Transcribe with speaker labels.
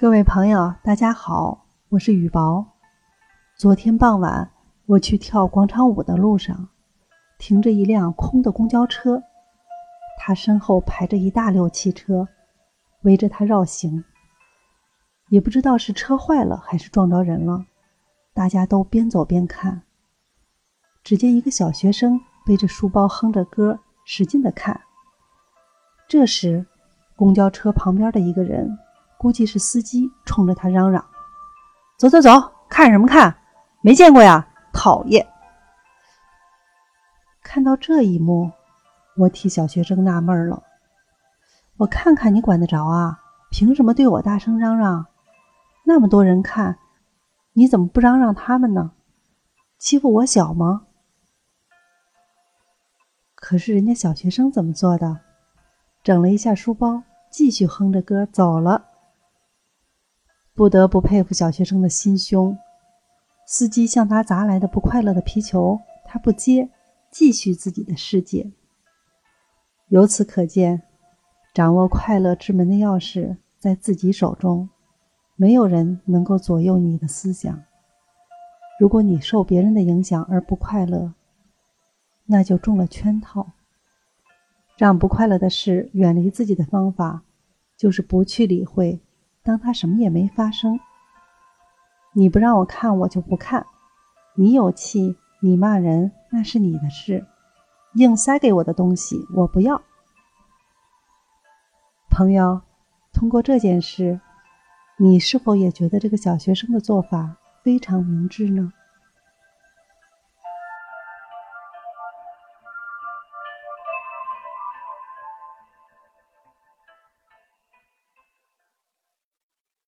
Speaker 1: 各位朋友，大家好，我是雨薄。昨天傍晚，我去跳广场舞的路上，停着一辆空的公交车，它身后排着一大溜汽车，围着它绕行。也不知道是车坏了还是撞着人了，大家都边走边看。只见一个小学生背着书包，哼着歌，使劲的看。这时，公交车旁边的一个人。估计是司机冲着他嚷嚷：“走走走，看什么看？没见过呀，讨厌！”看到这一幕，我替小学生纳闷了。我看看你管得着啊？凭什么对我大声嚷嚷？那么多人看，你怎么不嚷嚷他们呢？欺负我小吗？可是人家小学生怎么做的？整了一下书包，继续哼着歌走了。不得不佩服小学生的心胸。司机向他砸来的不快乐的皮球，他不接，继续自己的世界。由此可见，掌握快乐之门的钥匙在自己手中，没有人能够左右你的思想。如果你受别人的影响而不快乐，那就中了圈套。让不快乐的事远离自己的方法，就是不去理会。当他什么也没发生，你不让我看，我就不看。你有气，你骂人，那是你的事。硬塞给我的东西，我不要。朋友，通过这件事，你是否也觉得这个小学生的做法非常明智呢？